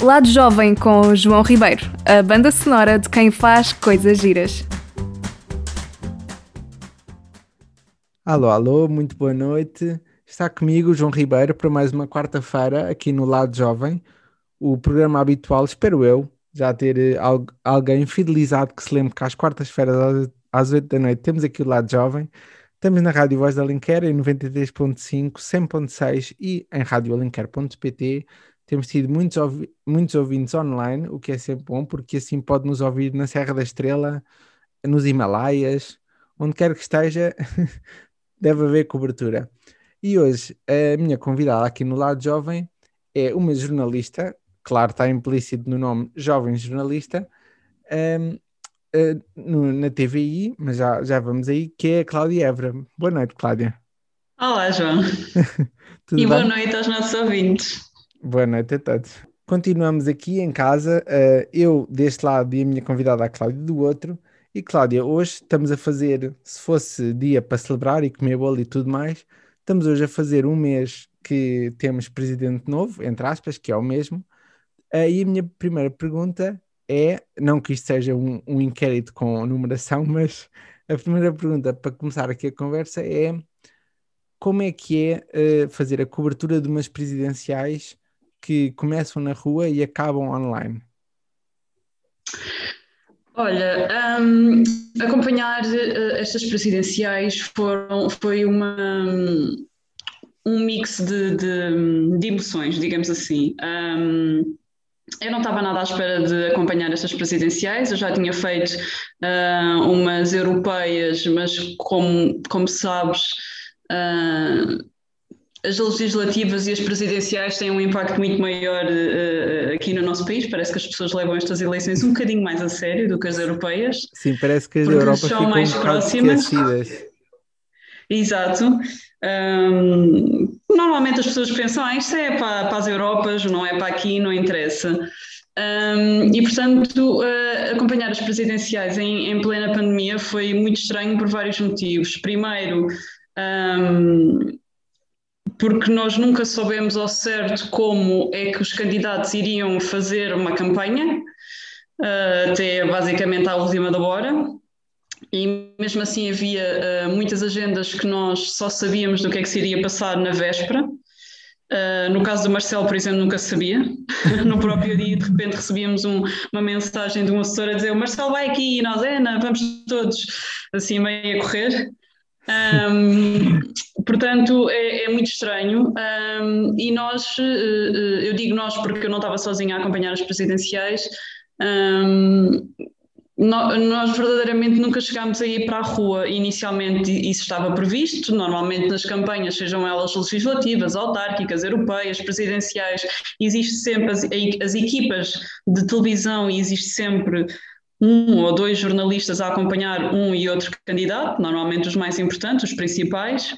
Lado Jovem com João Ribeiro, a banda sonora de quem faz coisas giras. Alô, alô, muito boa noite. Está comigo João Ribeiro para mais uma quarta-feira aqui no Lado Jovem, o programa habitual, espero eu, já ter eh, alguém fidelizado que se lembre que às quartas-feiras às 8 da noite temos aqui o Lado Jovem. Estamos na Rádio Voz da Alenquer em 93.5, 100.6 e em radioalenquer.pt. Temos tido muitos, ouvi muitos ouvintes online, o que é sempre bom, porque assim pode nos ouvir na Serra da Estrela, nos Himalaias, onde quer que esteja, deve haver cobertura. E hoje a minha convidada aqui no Lado Jovem é uma jornalista, claro, está implícito no nome jovem jornalista, um, uh, no, na TVI, mas já, já vamos aí, que é a Cláudia Évora. Boa noite, Cláudia. Olá, João. e bem? boa noite aos nossos ouvintes. Boa noite a todos. Continuamos aqui em casa, uh, eu deste lado e a minha convidada, a Cláudia, do outro. E Cláudia, hoje estamos a fazer, se fosse dia para celebrar e comer bolo e tudo mais, estamos hoje a fazer um mês que temos presidente novo, entre aspas, que é o mesmo. Uh, e a minha primeira pergunta é, não que isto seja um, um inquérito com numeração, mas a primeira pergunta para começar aqui a conversa é como é que é uh, fazer a cobertura de umas presidenciais que começam na rua e acabam online? Olha, um, acompanhar uh, estas presidenciais foram, foi uma, um mix de, de, de emoções, digamos assim. Um, eu não estava nada à espera de acompanhar estas presidenciais, eu já tinha feito uh, umas europeias, mas como, como sabes, uh, as legislativas e as presidenciais têm um impacto muito maior uh, aqui no nosso país. Parece que as pessoas levam estas eleições um bocadinho mais a sério do que as europeias. Sim, parece que as Europa são mais um próximas. Exato. Um, normalmente as pessoas pensam, ah, isto é para, para, as Europas, não é para aqui, não interessa. Um, e, portanto, uh, acompanhar as presidenciais em, em, plena pandemia foi muito estranho por vários motivos. Primeiro, um, porque nós nunca soubemos ao certo como é que os candidatos iriam fazer uma campanha, uh, até basicamente à última da hora e mesmo assim havia uh, muitas agendas que nós só sabíamos do que é que se iria passar na véspera. Uh, no caso do Marcelo, por exemplo, nunca sabia. no próprio dia, de repente, recebíamos um, uma mensagem de um assessor a dizer: O Marcelo vai aqui nós, não, vamos todos assim meio a correr. Um, portanto, é, é, muito estranho. Um, e nós, uh, eu digo nós porque eu não estava sozinha a acompanhar as presidenciais. Um, nós verdadeiramente nunca chegámos a ir para a rua. Inicialmente isso estava previsto, normalmente nas campanhas, sejam elas legislativas, autárquicas, europeias, presidenciais, existe sempre as, as equipas de televisão e existe sempre um ou dois jornalistas a acompanhar um e outro candidato, normalmente os mais importantes, os principais.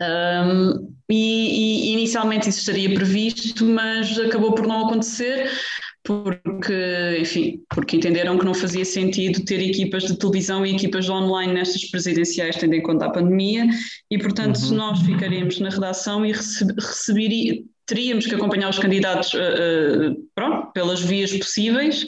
Um, e, e, inicialmente isso estaria previsto, mas acabou por não acontecer porque, enfim, porque entenderam que não fazia sentido ter equipas de televisão e equipas online nestas presidenciais, tendo em conta a pandemia, e portanto uhum. nós ficaríamos na redação e receberíamos, teríamos que acompanhar os candidatos uh, uh, pronto, pelas vias possíveis,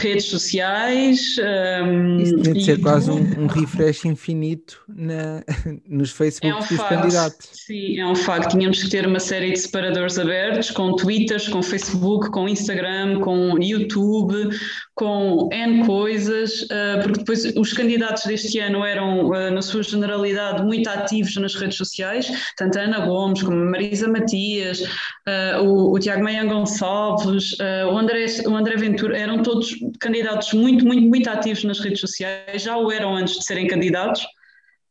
redes sociais. Um, Isso tinha de ser quase um, um, refresh infinito na, nos Facebooks é um dos facto, candidatos. Sim, é um facto. Tínhamos que ter uma série de separadores abertos com Twitters, com Facebook, com Instagram, com YouTube, com N coisas, uh, porque depois os candidatos deste ano eram, uh, na sua generalidade, muito ativos nas redes sociais, tanto a Ana Gomes como a Marisa Matias, uh, o, o, Tiago Meia Gonçalves, o, André, o André Ventura, eram todos candidatos muito, muito, muito ativos nas redes sociais, já o eram antes de serem candidatos.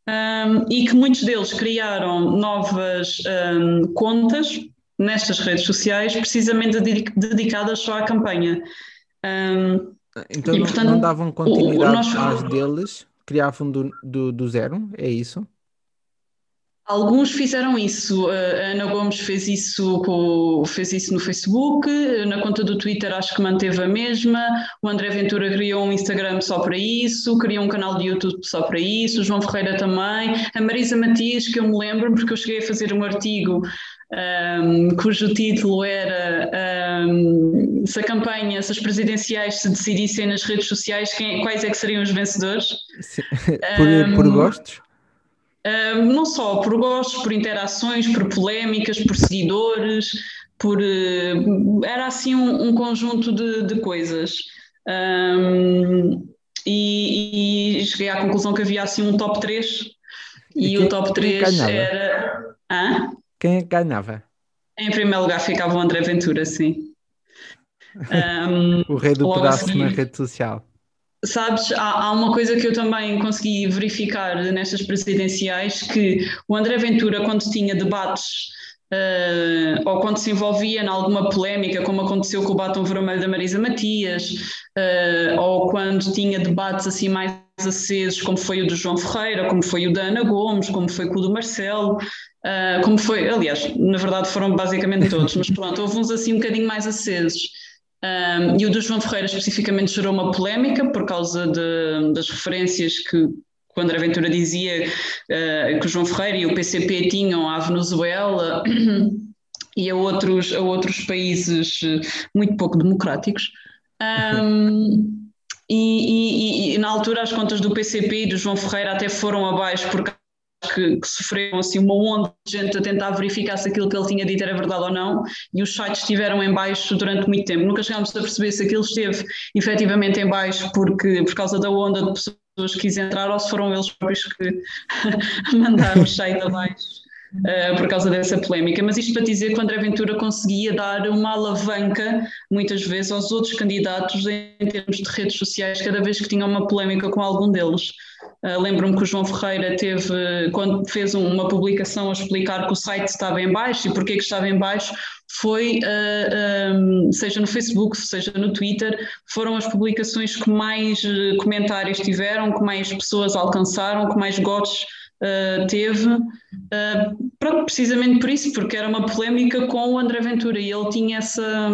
Um, e que muitos deles criaram novas um, contas nestas redes sociais, precisamente dedicadas só à campanha. Um, então e, não, portanto, não, davam continuidade o, o nosso... às deles, criavam do, do, do, zero, é isso? Alguns fizeram isso. A Ana Gomes fez isso, com, fez isso no Facebook, na conta do Twitter acho que manteve a mesma. O André Ventura criou um Instagram só para isso, criou um canal de YouTube só para isso. O João Ferreira também. A Marisa Matias, que eu me lembro, porque eu cheguei a fazer um artigo um, cujo título era um, se a campanha, se as presidenciais se decidissem nas redes sociais, quem, quais é que seriam os vencedores? por, um, por gostos? Não só por gostos, por interações, por polémicas, por seguidores, por uh, era assim um, um conjunto de, de coisas. E, e, cheguei à conclusão que havia assim um top 3 e, e quem, o top 3 era. Hã? Quem é ganhava? Em primeiro lugar ficava o André Ventura, sim. Um, o rei do pedaço na rede social. Sabes, há, há, uma coisa que eu também consegui verificar nestas presidenciais, que o André Ventura, quando tinha debates Uh, ou quando se envolvia em alguma polémica, como aconteceu com o batom vermelho da Marisa Matias, uh, ou quando tinha debates assim mais acesos, como foi o do João Ferreira, como foi o da Ana Gomes, como foi o do Marcelo, uh, como foi, aliás, na verdade foram basicamente todos, mas pronto, houve uns assim um bocadinho mais acesos. Um, e o do João Ferreira especificamente gerou uma polémica por causa de, das referências que o André Ventura dizia uh, que o João Ferreira e o PCP tinham à Venezuela e a outros, a outros países muito pouco democráticos. Um, e, e, e, na altura as contas do PCP e do João Ferreira até foram abaixo que, que, sofreram assim uma onda de gente a tentar verificar se aquilo que ele tinha dito era verdade ou não e os sites estiveram em baixo durante muito tempo. Nunca chegámos a perceber se aquilo esteve efetivamente em baixo porque, por causa da onda de pessoas que quis entrar ou se foram eles próprios que mandaram o site abaixo. Uh, por causa dessa polémica, mas isto para dizer que o André Ventura conseguia dar uma alavanca, muitas vezes, aos outros candidatos em termos de redes sociais, cada vez que tinha uma polémica com algum deles. Uh, Lembro-me que o João Ferreira teve, quando fez uma publicação a explicar que o site estava em baixo e porquê que estava em baixo, foi, uh, ah, um, seja no Facebook, seja no Twitter, foram as publicações que mais comentários tiveram, que mais pessoas alcançaram, que mais gostos uh, teve, uh, pronto, precisamente por isso, porque era uma polémica com o André Ventura e ele tinha essa,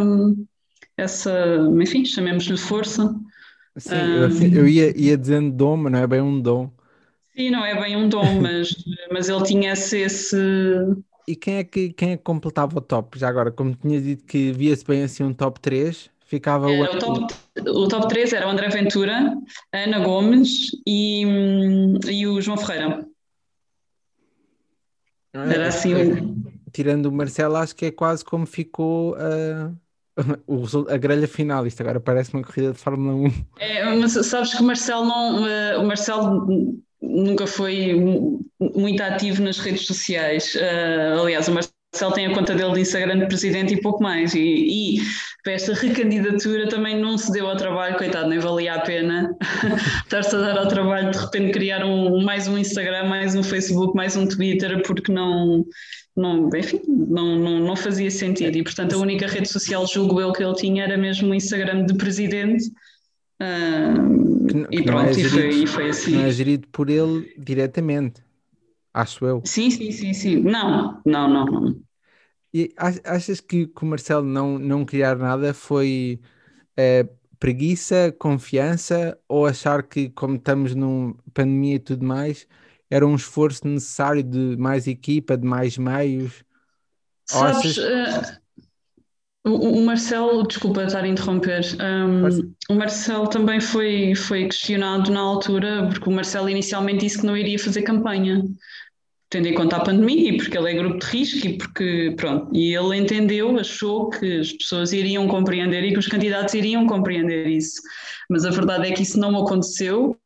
essa enfim, chamemos-lhe força. Sim, eu, assim, eu ia, ia dizendo dom, mas não é bem um dom. Sim, não é bem um dom, mas, mas ele tinha esse, esse... E quem é, que, quem é que completava o top? Já agora, como tinha dito que via-se bem assim um top 3, ficava o... o... top, o top 3 era o André Ventura, a Ana Gomes e, e o João Ferreira. É? Era assim. Tirando o Marcelo, acho que é quase como ficou a, a grelha final. Isto agora parece uma corrida de Fórmula 1. É, mas sabes que o Marcelo não. Eh, o Marcelo nunca foi muito ativo nas redes sociais. Uh, aliás, o Marcelo Marcelo tem a conta dele de Instagram de presidente e pouco mais. E, e para esta recandidatura também não se deu ao trabalho, coitado, nem valia a pena estar-se a dar ao trabalho de repente criar um, mais um Instagram, mais um Facebook, mais um Twitter, porque não, não enfim, não, não, não fazia sentido. E portanto a única rede social, julgo eu, que ele tinha era mesmo o Instagram de presidente. Uh, que, que e pronto, é gerido, e, foi, e foi assim. Não é gerido por ele diretamente acho eu. Sim, sim, sim, sim. Não, não, não, não. E achas que, o Marcelo não, não criar nada foi é, preguiça, confiança ou achar que, como estamos numa pandemia e tudo mais, era um esforço necessário de mais equipa, de mais meios? Sabes, achas... o, o Marcelo, desculpa estar a interromper, um, o Marcelo também foi, foi questionado na altura, porque o Marcelo inicialmente disse que não iria fazer campanha tendo em conta a pandemia e porque ele é grupo de risco e porque, pronto, e ele entendeu, achou que as pessoas iriam compreender e que os candidatos iriam compreender isso, mas a verdade é que isso não aconteceu.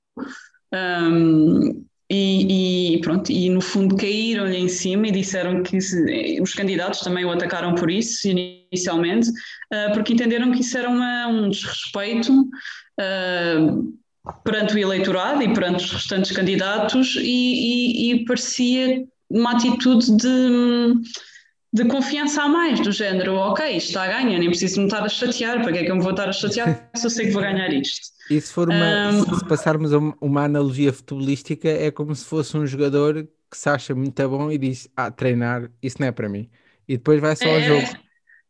Um, e, e, pronto, e no fundo caíram-lhe em cima e disseram que se, os candidatos também o atacaram por isso inicialmente, uh, porque entenderam que isso era uma, um desrespeito uh, perante o eleitorado e perante os restantes candidatos e, e, e parecia uma atitude de, de confiança a mais, do género, ok, isto está a ganhar, nem preciso me estar a chatear, para que é que eu me vou estar a chatear se eu sei que vou ganhar isto? E se for uma, um, se passarmos uma analogia futebolística, é como se fosse um jogador que se acha muito bom e diz: Ah, treinar, isso não é para mim. E depois vai só ao É, jogo.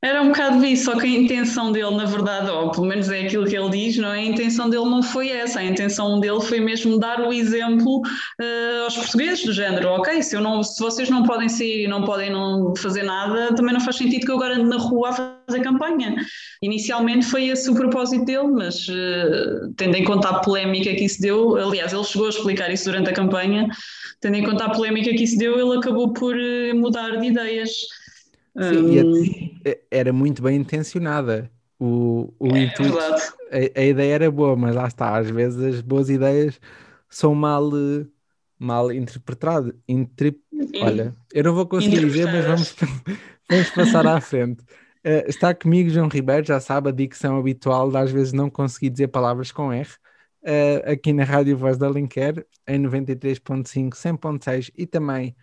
Era um bocado isso, só que a intenção dele, na verdade, ou pelo menos é aquilo que ele diz, não é? A intenção dele não foi essa, a intenção dele foi mesmo dar o exemplo eh, aos portugueses do género, ok, se, eu não, se vocês não podem sair e não podem não fazer nada, também não faz sentido que eu agora ande na rua a fazer campanha. Inicialmente foi esse o propósito dele, mas eh, tendo em conta a polémica que isso deu, aliás, ele chegou a explicar isso durante a campanha, tendo em conta a polémica que isso deu, ele acabou por eh, mudar de ideias. Sim, e Hum, a- era muito bem intencionada. O, o é intuito, verdade. a, a ideia era boa, mas lá está, às vezes as boas ideias são mal, mal interpretadas. Interp... Olha, eu não vou conseguir dizer, mas vamos, vamos passar à frente. Eh, está comigo João Ribeiro, já sabe a dicção habitual de às vezes não conseguir dizer palavras com R. eh, aqui na Rádio Voz da Alenquer, em 93.5, 100.6 e também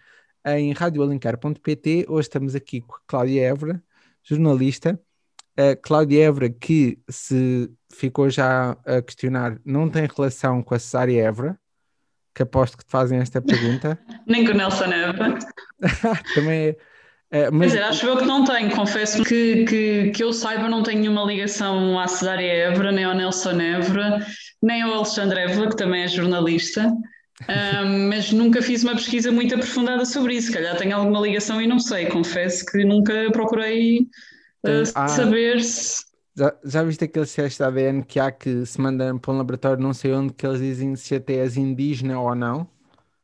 em radioalencar.pt. Hoje estamos aqui com a Cláudia Évora, jornalista. A Cláudia Évora, que se ficou já a questionar, não tem relação com a Cesária Évora, que aposto que te fazem esta pergunta. Nem com o Nelson Neva. Também é. é, mas dizer, acho eu que não tenho, confesso que, que, que eu saiba, não tenho nenhuma ligação à Cesária Évora, nem ao Nelson Évora, nem ao Alexandre Évora, que também é jornalista. Ahm, mas nunca fiz uma pesquisa muito aprofundada sobre isso. Se calhar tenho alguma ligação e não sei. Confesso que nunca procurei Tem- ah, ah. saber se. já, já viste aqueles testes de ADN que há que se mandam para um laboratório não sei onde que eles dizem se até és indígena ou não?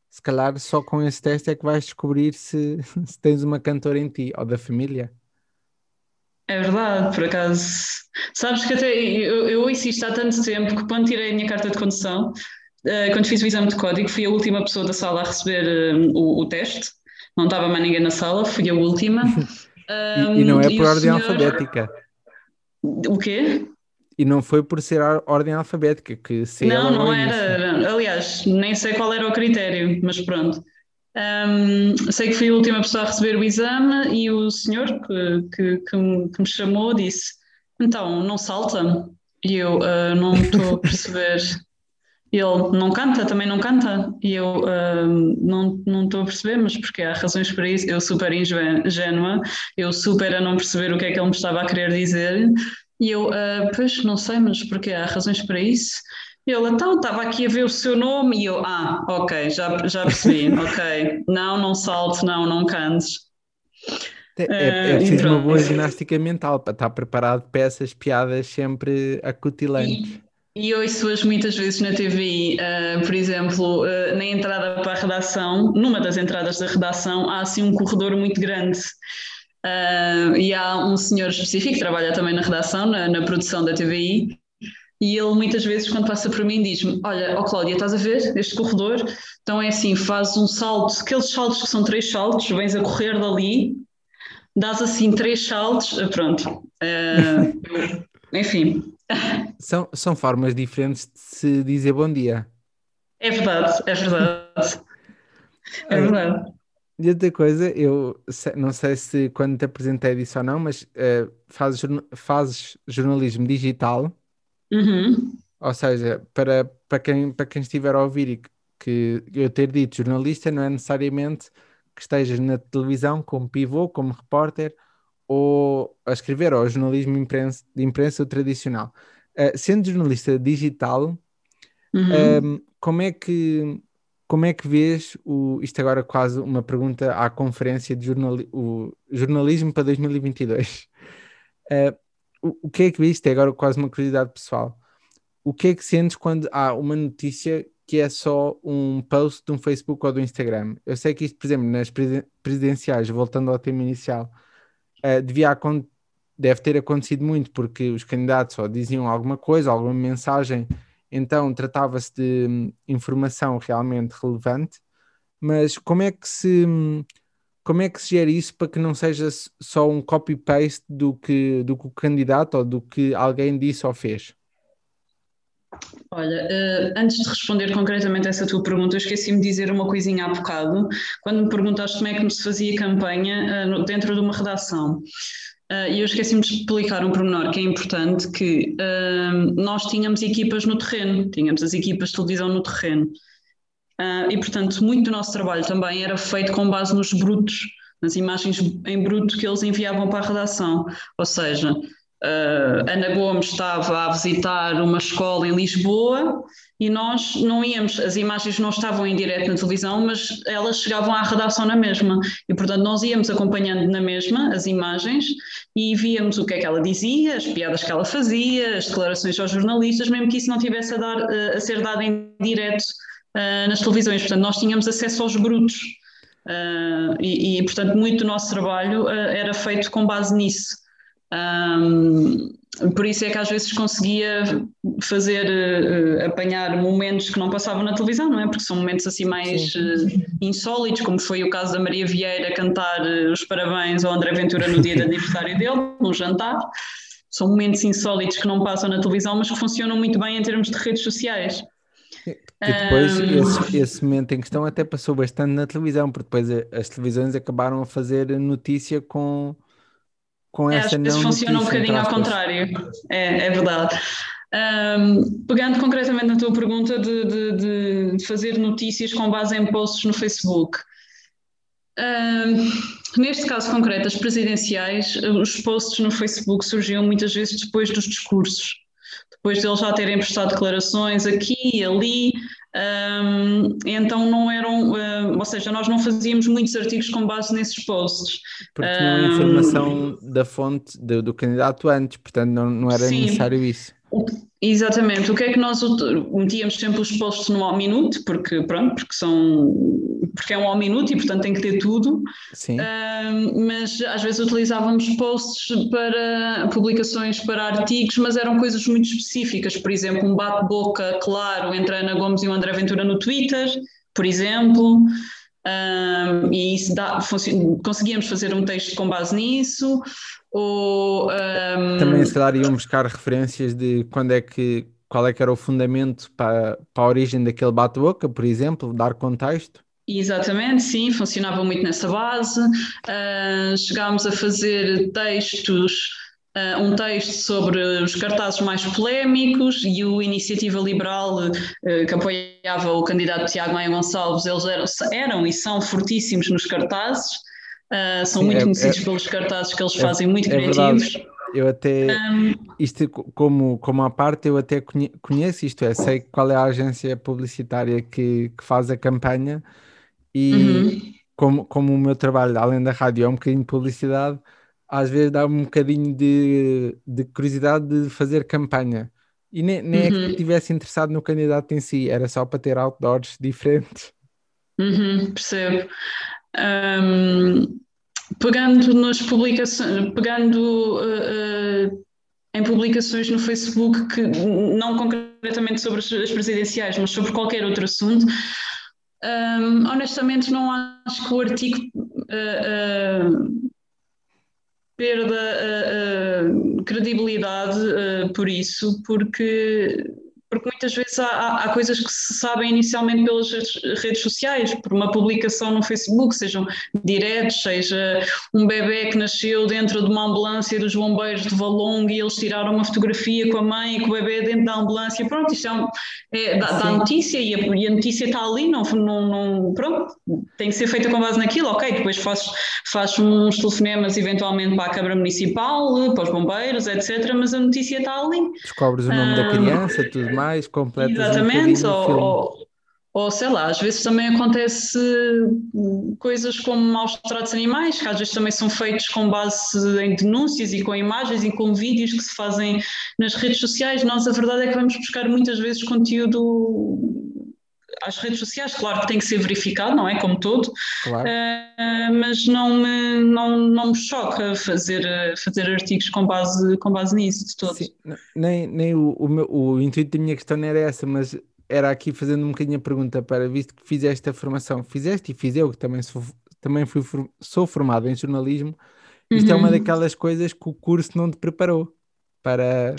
Se calhar só com esse teste é que vais descobrir se, se tens uma cantora em ti ou da família. É verdade, por acaso. Sabes que até eu, eu ouço isto há tanto tempo que quando tirei a minha carta de condução, quando fiz o exame de código, fui a última pessoa da sala a receber eh, o, o teste. Não estava mais ninguém na sala, fui a última. E, e não é por ordem senhor- alfabética. O quê? E não foi por ser a ordem alfabética, que se Não, não era. Aliás, nem sei qual era o critério, mas pronto. Ahm, sei que fui a última pessoa a receber o exame e o senhor que, que, que me, que me chamou disse: Então, não salta? E eu "Ah, não estou a perceber. Ele não canta, também não canta. E eu "Ah, não não estou a perceber, mas porque há razões para isso. Eu super ingênua, eu super a não perceber o que é que ele me estava a querer dizer. E eu, "Ah, pois, não sei, mas porque há razões para isso. Ele, então, estava aqui a ver o seu nome e eu, ah, ok, já, já percebi, ok. Não, não salte, não, não cantes. É, é Eh, preciso uma boa ginástica mental para estar preparado para essas piadas sempre acutilantes. E ouço-as muitas vezes na TVI, ah, por exemplo, ah, na entrada para a redação, numa das entradas da redação, há assim um corredor muito grande. Ah, e há um senhor específico que trabalha também na redação, na, na produção da TVI, e ele muitas vezes, quando passa por mim, diz-me: Olha, ó Cláudia, estás a ver este corredor? Então é assim: faz um salto, aqueles saltos que são três saltos, vens a correr dali, dás assim três saltos, pronto. Eu- enfim, São, são formas diferentes de se dizer bom dia. É verdade, é verdade. É Olha, verdade. E outra coisa, eu não sei se quando te apresentei disse ou não, mas eh, fazes, fazes jornalismo digital, Uhum. ou seja, para, para quem, para quem estiver a ouvir e que, que eu ter dito jornalista não é necessariamente que estejas na televisão como pivô, como repórter ou a escrever, ou jornalismo imprensa, de imprensa tradicional. Eh, sendo jornalista digital, Uhum. Um, como é que como é que vês o, isto agora quase uma pergunta à conferência de jornali, o jornalismo para 2022? Uh, o, o que é que vês? Isto é agora quase uma curiosidade pessoal. O que é que sentes quando há uma notícia que é só um post de um Facebook ou do Instagram? Eu sei que isto, por exemplo, nas presiden- presidenciais, voltando ao tema inicial, uh, devia deve ter acontecido muito porque os candidatos só diziam alguma coisa, alguma mensagem então tratava-se de hum, informação realmente relevante, mas como é que se hum, como é que se gera isso para que não seja só um copy-paste do que, do que o candidato ou do que alguém disse ou fez? Olha, eh, antes de responder concretamente essa tua pergunta, eu esqueci-me de dizer uma coisinha há bocado, quando me perguntaste como é que se fazia campanha, eh, dentro de uma redação. Eh, E eu esqueci-me de explicar um pormenor que é importante, que nós tínhamos equipas no terreno, tínhamos as equipas de televisão no terreno. E, portanto, muito do nosso trabalho também era feito com base nos brutos, nas imagens em bruto que eles enviavam para a redação. Ou seja, Uh, Ana Gomes estava a visitar uma escola em Lisboa e nós não íamos, as imagens não estavam em direto na televisão, mas elas chegavam à redação na mesma. E, portanto, nós íamos acompanhando na mesma as imagens e víamos o que é que ela dizia, as piadas que ela fazia, as declarações aos jornalistas, mesmo que isso não tivesse a, dar, uh, a ser dado em direto uh, nas televisões. Portanto, nós tínhamos acesso aos brutos. E, e, portanto, muito do nosso trabalho era feito com base nisso. Um, por isso é que às vezes conseguia fazer, uh, apanhar momentos que não passavam na televisão, não é? Porque são momentos assim mais uh, insólitos, como foi o caso da Maria Vieira cantar uh, os parabéns ao André Ventura no dia de aniversário dele, num jantar. São momentos insólitos que não passam na televisão, mas que funcionam muito bem em termos de redes sociais. Que depois um... esse, esse, momento em questão até passou bastante na televisão, porque depois as televisões acabaram a fazer notícia com com essa é, às vezes funciona um bocadinho ao contrário, é, é verdade. Um, pegando concretamente na tua pergunta de, de, de, fazer notícias com base em posts no Facebook. Um, neste caso concreto, as presidenciais, os posts no Facebook surgiam muitas vezes depois dos discursos, depois de eles já terem prestado declarações aqui e ali, um, então não eram, uh, ou seja, nós não fazíamos muitos artigos com base nesses posts. Porque tinham um, informação da fonte do, do, candidato antes, portanto não, não era sim. necessário isso. Exatamente. O que é que nós metíamos sempre os posts no ao minuto, porque pronto, porque são porque é um ao minuto e portanto tem que ter tudo. Sim. Uh, mas às vezes utilizávamos posts para publicações para artigos, mas eram coisas muito específicas, por exemplo, um bate-boca claro entre a Ana Gomes e o André Ventura no Twitter, por exemplo. Um, e isso dá, conseguíamos fazer um texto com base nisso, ou, um... Também se calhar iam buscar referências de quando é que, qual é que era o fundamento para, para a origem daquele bate-boca, por exemplo, dar contexto. Exatamente, sim, funcionava muito nessa base. Uh, chegámos a fazer textos, uh, um texto sobre os cartazes mais polémicos e o Iniciativa Liberal, uh, que apoiava o candidato Tiago Maia Gonçalves, eles eram, eram e são fortíssimos nos cartazes. Uh, são Sim, muito é, conhecidos é, pelos cartazes que eles é, fazem, muito é criativos. Verdade. Eu até, um, isto como, como a parte, eu até conheço isto, é, sei qual é a agência publicitária que, que faz a campanha e uhum. como, como o meu trabalho, além da rádio, é um bocadinho de publicidade, às vezes dá um bocadinho de, de curiosidade de fazer campanha. E nem, nem uhum. é que uhum. estivesse interessado no candidato em si, era só para ter outdoors diferentes. Uhum, percebo. Um, pegando nas publicações, pegando uh, uh, em publicações no Facebook que não concretamente sobre as presidenciais, mas sobre qualquer outro assunto, um, honestamente não acho que o artigo uh, perda credibilidade por isso, porque porque muitas vezes há, há, coisas que se sabem inicialmente pelas redes sociais, por uma publicação no Facebook, sejam diretos, seja um bebê que nasceu dentro de uma ambulância dos bombeiros de Valongo e eles tiraram uma fotografia com a mãe e com o bebê dentro da ambulância, pronto, isto é, um, é dá, dá, notícia e a, e a, notícia está ali, não, não, não, pronto, tem que ser feita com base naquilo, ok, depois faz, faz uns telefonemas eventualmente para a Câmara Municipal, para os bombeiros, etc, mas a notícia está ali. Descobres o nome um, da criança, tudo mais, completas Exatamente, um ou, ou, ou, sei lá, às vezes também acontece coisas como maus tratos animais, que às vezes também são feitos com base em denúncias e com imagens e com vídeos que se fazem nas redes sociais. Nós a verdade é que vamos buscar muitas vezes conteúdo às redes sociais, claro que tem que ser verificado, não é? Como todo, claro. uh, mas não me, não, não me choca fazer, fazer artigos com base, com base nisso de todo. Sim, nem, nem o, o, meu, o intuito da minha questão não era essa, mas era aqui fazendo um bocadinho a pergunta para, visto que fizeste a formação, fizeste e fiz eu, que também sou, também fui, sou formado em jornalismo, isto uhum. é uma uhum. daquelas coisas que o curso não te preparou para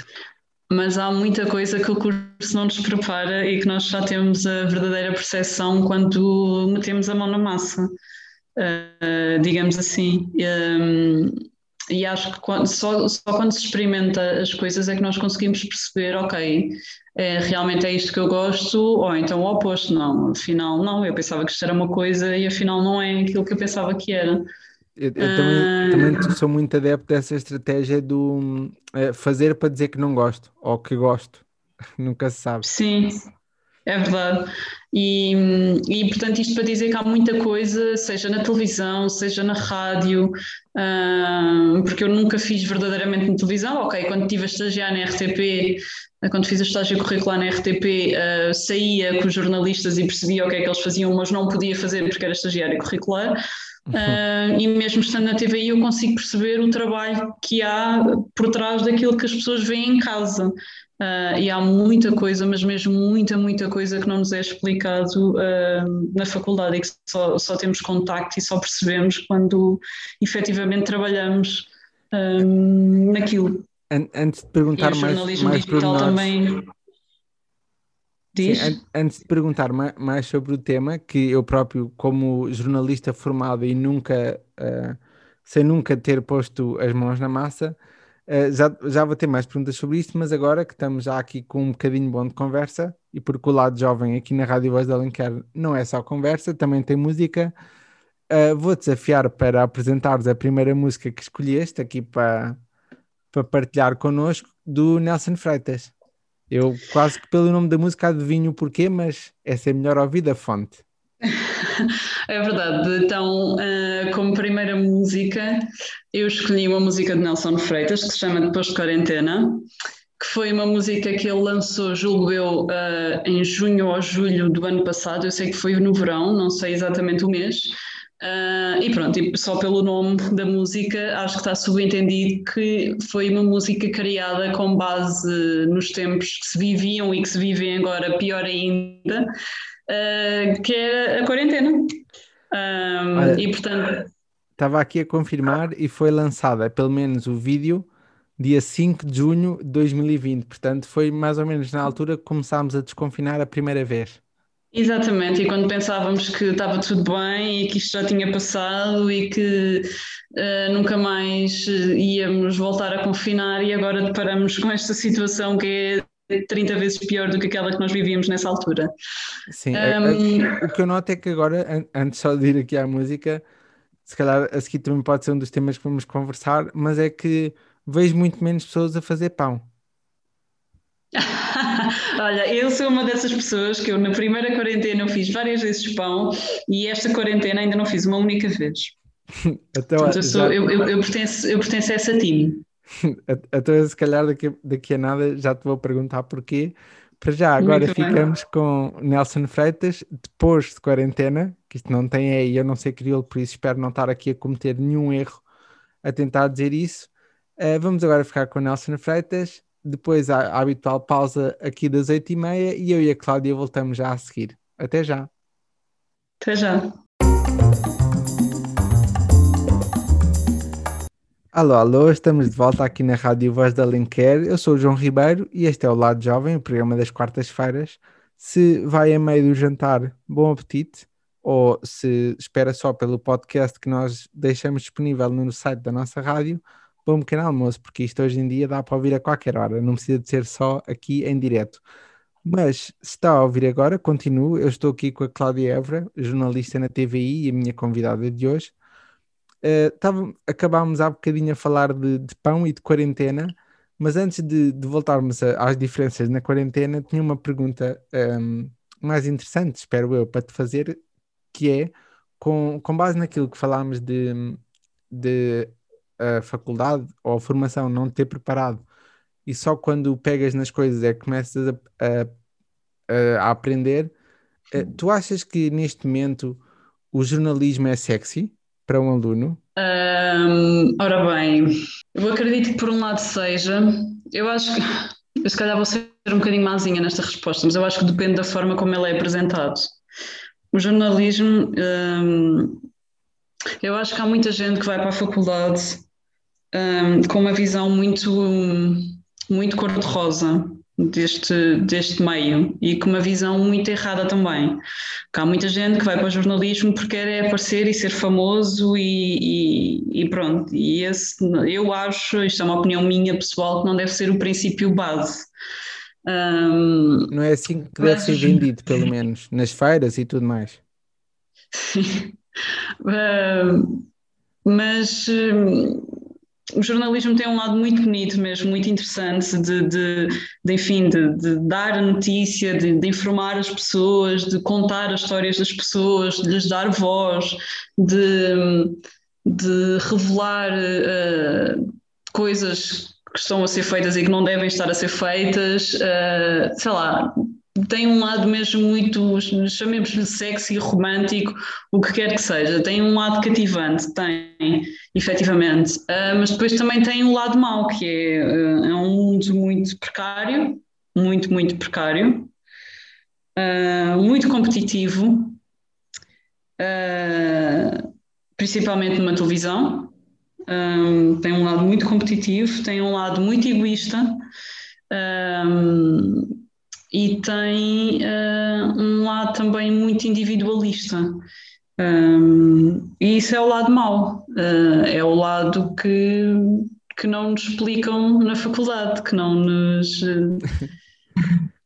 mas há muita coisa que o curso não nos prepara e que nós já temos a verdadeira percepção quando metemos a mão na massa, uh, digamos assim. Um, e acho que quando, só, só quando se experimenta as coisas é que nós conseguimos perceber, ok, é, realmente é isto que eu gosto, ou então o oposto, não, afinal não, eu pensava que isto era uma coisa e afinal não é aquilo que eu pensava que era. Eu, eu também, também, sou muito adepto dessa estratégia do uh, fazer para dizer que não gosto ou que gosto. Nunca se sabe. Sim, é verdade. E, e, portanto, isto para dizer que há muita coisa, seja na televisão, seja na rádio, uh, porque eu nunca fiz verdadeiramente na televisão. Ok, quando estive a estagiar na RTP, quando fiz a estágio curricular na RTP, uh, saía com os jornalistas e percebia o que é que eles faziam, mas não podia fazer porque era estagiária curricular. Uh, e mesmo estando na TVI, eu consigo perceber o trabalho que há por trás daquilo que as pessoas veem em casa. Uh, e há muita coisa, mas mesmo muita, muita coisa que não nos é explicado uh, na faculdade e que só, só temos contacto e só percebemos quando efetivamente trabalhamos um, naquilo. Antes de perguntar mais, mais também. Sim, an antes de perguntar mais, sobre o tema, que eu próprio, como jornalista formado e nunca, uh, sem nunca ter posto as mãos na massa, Uh, já, já vou ter mais perguntas sobre isto, mas agora que estamos já aqui com um bocadinho bom de conversa, e porque o lado jovem aqui na Rádio Voz da Alenquer não é só conversa, também tem música, uh, vou desafiar para apresentares a primeira música que escolheste aqui para, para partilhar connosco, do Nelson Freitas. Eu quase que pelo nome da música adivinho o porquê, mas essa é melhor ouvir da fonte. É verdade. Então, uh, como primeira música, eu escolhi uma música de Nelson Freitas que se chama Depois de Quarentena, que foi uma música que ele lançou, julgo eu, uh, em junho ou julho do ano passado. Eu sei que foi no verão, não sei exatamente o mês. Uh, e pronto, e só pelo nome da música, acho que está subentendido que foi uma música criada com base nos tempos que se viviam e que se vivem agora, pior ainda, uh, que é a quarentena. Um, Olha, e portanto. Estava aqui a confirmar e foi lançada, pelo menos o vídeo, dia 5 de junho de 2020. Portanto, foi mais ou menos na altura que começámos a desconfinar a primeira vez. Exatamente, e quando pensávamos que estava tudo bem e que isto já tinha passado e que uh, nunca mais íamos voltar a confinar, e agora deparamos com esta situação que é 30 vezes pior do que aquela que nós vivíamos nessa altura. Sim, um... o que eu noto é que agora, antes só de ir aqui à música, se calhar a seguir também pode ser um dos temas que vamos conversar, mas é que vejo muito menos pessoas a fazer pão. Olha, eu sou uma dessas pessoas que eu na primeira quarentena eu fiz várias vezes pão e esta quarentena ainda não fiz uma única vez. então, Portanto, eu, sou, já... eu, eu, eu, pertenço, eu pertenço a essa time. Então, se calhar daqui, daqui a nada já te vou perguntar porquê. Para já, agora Muito ficamos bem. com Nelson Freitas, depois de quarentena, que isto não tem aí, eu não sei crioulo, por isso espero não estar aqui a cometer nenhum erro a tentar dizer isso. Uh, vamos agora ficar com Nelson Freitas, depois a, a habitual pausa aqui das oito e meia e eu e a Cláudia voltamos já a seguir. Até já. Até já. Alô, alô, estamos de volta aqui na Rádio Voz da Alenquer. Eu sou o João Ribeiro e este é o Lado Jovem, o programa das quartas-feiras. Se vai a meio do jantar, bom apetite, ou se espera só pelo podcast que nós deixamos disponível no site da nossa rádio, bom pequeno almoço, porque isto hoje em dia dá para ouvir a qualquer hora, não precisa de ser só aqui em direto. Mas se está a ouvir agora, continuo. Eu estou aqui com a Cláudia Évora, jornalista na TVI e a minha convidada de hoje. Uh, acabámos há bocadinho a falar de, de pão e de quarentena, mas antes de, de voltarmos a, às diferenças na quarentena, tinha uma pergunta um, ehm, mais interessante, espero eu, para te fazer, que é, com, com base naquilo que falámos de, de a faculdade ou a formação não ter preparado e só quando pegas nas coisas é que começas a, a, a aprender, uh, tu achas que neste momento o jornalismo é sexy? para um aluno? Um, ora bem, eu acredito que por um lado seja, eu acho que eu se calhar vou ser um bocadinho mazinha nesta resposta, mas eu acho que depende da forma como ele é apresentado. O jornalismo, um, eu acho que há muita gente que vai para a faculdade um, com uma visão muito, muito cor-de-rosa deste, deste meio e com uma visão muito errada também. Porque há muita gente que vai para o jornalismo porque quer é aparecer e ser famoso e, e, e, pronto. E esse, eu acho, isto é uma opinião minha pessoal, que não deve ser o princípio base. Um, não é assim que deve ser vendido, pelo menos, nas feiras e tudo mais. uh, mas uh, o jornalismo tem um lado muito bonito mesmo, muito interessante de, de, de enfim, de, de, dar a notícia, de, informar as pessoas, de contar as histórias das pessoas, de lhes dar voz, de, de revelar uh, coisas que estão a ser feitas e que não devem estar a ser feitas, uh, sei lá, tem um lado mesmo muito, chamemos-lhe sexy, romântico, o que quer que seja. Tem um lado cativante, tem, efetivamente. Uh, mas depois também tem um lado mau, que é, uh, é um mundo muito precário, muito, muito precário, uh, muito competitivo, principalmente numa televisão. Um, tem um lado muito competitivo, tem um lado muito egoísta. Um, e tem uh, um lado também muito individualista. Um, e isso é o lado mau, uh, é o lado que, que não nos explicam na faculdade, que não nos.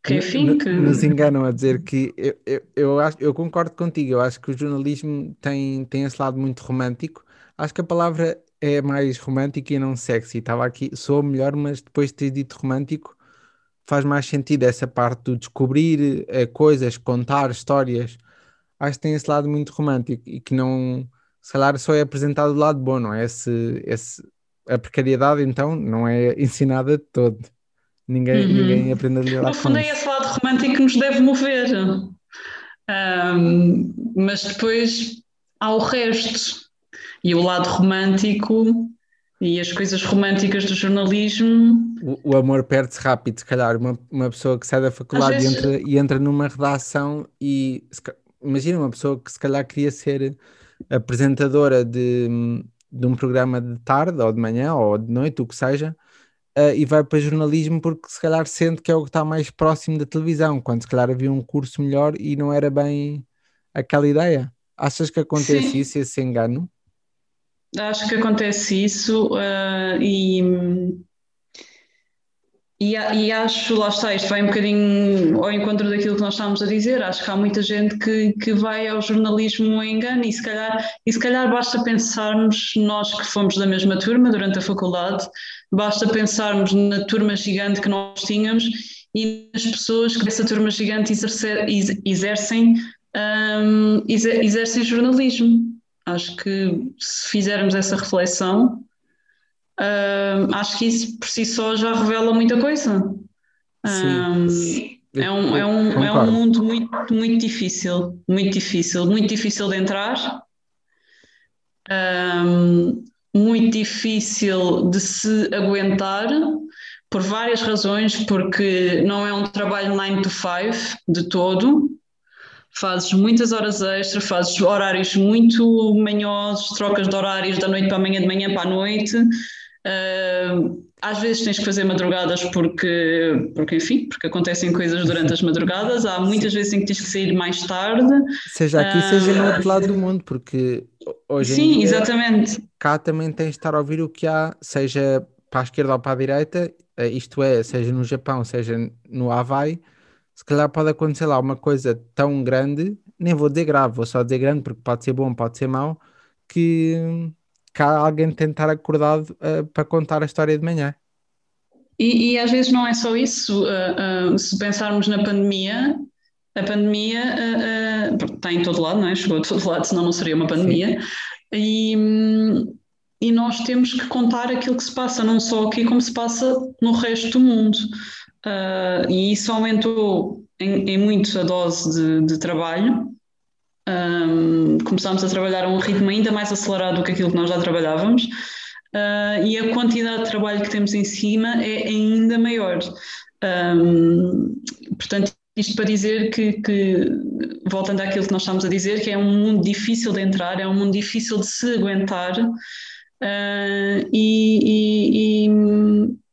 que enfim. Que... Nos enganam a dizer que eu, eu, eu, acho, eu concordo contigo, eu acho que o jornalismo tem, tem esse lado muito romântico. Acho que a palavra é mais romântica e não sexy. Estava aqui, sou melhor, mas depois de ter dito romântico, faz mais sentido essa parte do descobrir uh, coisas, contar histórias. Acho que tem esse lado muito romântico e que não, se calhar, só é apresentado do lado bom, não é? Esse, esse, a precariedade, então, não é ensinada de todo. Ninguém, uhum. ninguém aprende a lidar No fundo, é esse lado romântico que nos deve mover. Um, mas depois há o resto. E o lado romântico e as coisas românticas do jornalismo. O, o amor perde-se rápido, se calhar. Uma, uma pessoa que sai da faculdade vezes... e, entra, e entra numa redação e imagina uma pessoa que se calhar queria ser apresentadora de, de um programa de tarde ou de manhã ou de noite, o que seja, uh, e vai para jornalismo porque se calhar sente que é o que está mais próximo da televisão, quando se calhar havia um curso melhor e não era bem aquela ideia. Achas que acontece Sim. isso, esse engano? Acho que acontece isso uh, e, e, e, acho, lá está, isto vai um bocadinho ao encontro daquilo que nós estávamos a dizer. Acho que há muita gente que, que vai ao jornalismo em engano e se, calhar, e se calhar basta pensarmos, nós que fomos da mesma turma durante a faculdade, basta pensarmos na turma gigante que nós tínhamos e nas pessoas que dessa turma gigante exercer, exercem, um, exercem jornalismo. Acho que se fizermos essa reflexão, uh, acho que isso por si só já revela muita coisa. Uh, é, um, é, um, é um mundo muito, muito difícil, muito difícil, muito difícil de entrar, um, muito difícil de se aguentar por várias razões, porque não é um trabalho 9 to 5 de todo, fazes muitas horas extra, fazes horários muito manhosos, trocas de horários da noite para a manhã, de manhã para a noite. Uh, às vezes tens que fazer madrugadas porque, porque, enfim, porque acontecem coisas durante as madrugadas. Há muitas vezes em que tens que sair mais tarde. Seja aqui, uh, seja no outro lado do mundo, porque hoje sim, em dia, exatamente. cá também tens de estar a ouvir o que há, seja para a esquerda ou para a direita, eh, isto é, seja no Japão, seja no Havaí, se calhar pode acontecer lá uma coisa tão grande, nem vou dizer grave, vou só dizer grande porque pode ser bom, pode ser mau, que, que há alguém tentar acordado uh, para contar a história de manhã. E, e, às vezes não é só isso, uh, uh, se pensarmos na pandemia, a pandemia está em todo lado, não é? Chegou a todo lado, senão não seria uma pandemia. E, e nós temos que contar aquilo que se passa, não só aqui, como se passa no resto do mundo. Uh, e isso aumentou em, em muito a dose de, de trabalho. Um, começámos a trabalhar a um ritmo ainda mais acelerado do que aquilo que nós já trabalhávamos, uh, e a quantidade de trabalho que temos em cima é ainda maior. Um, portanto, isto para dizer que, que, voltando àquilo que nós estamos a dizer, que é um mundo difícil de entrar, é um mundo difícil de se aguentar, uh, e, e,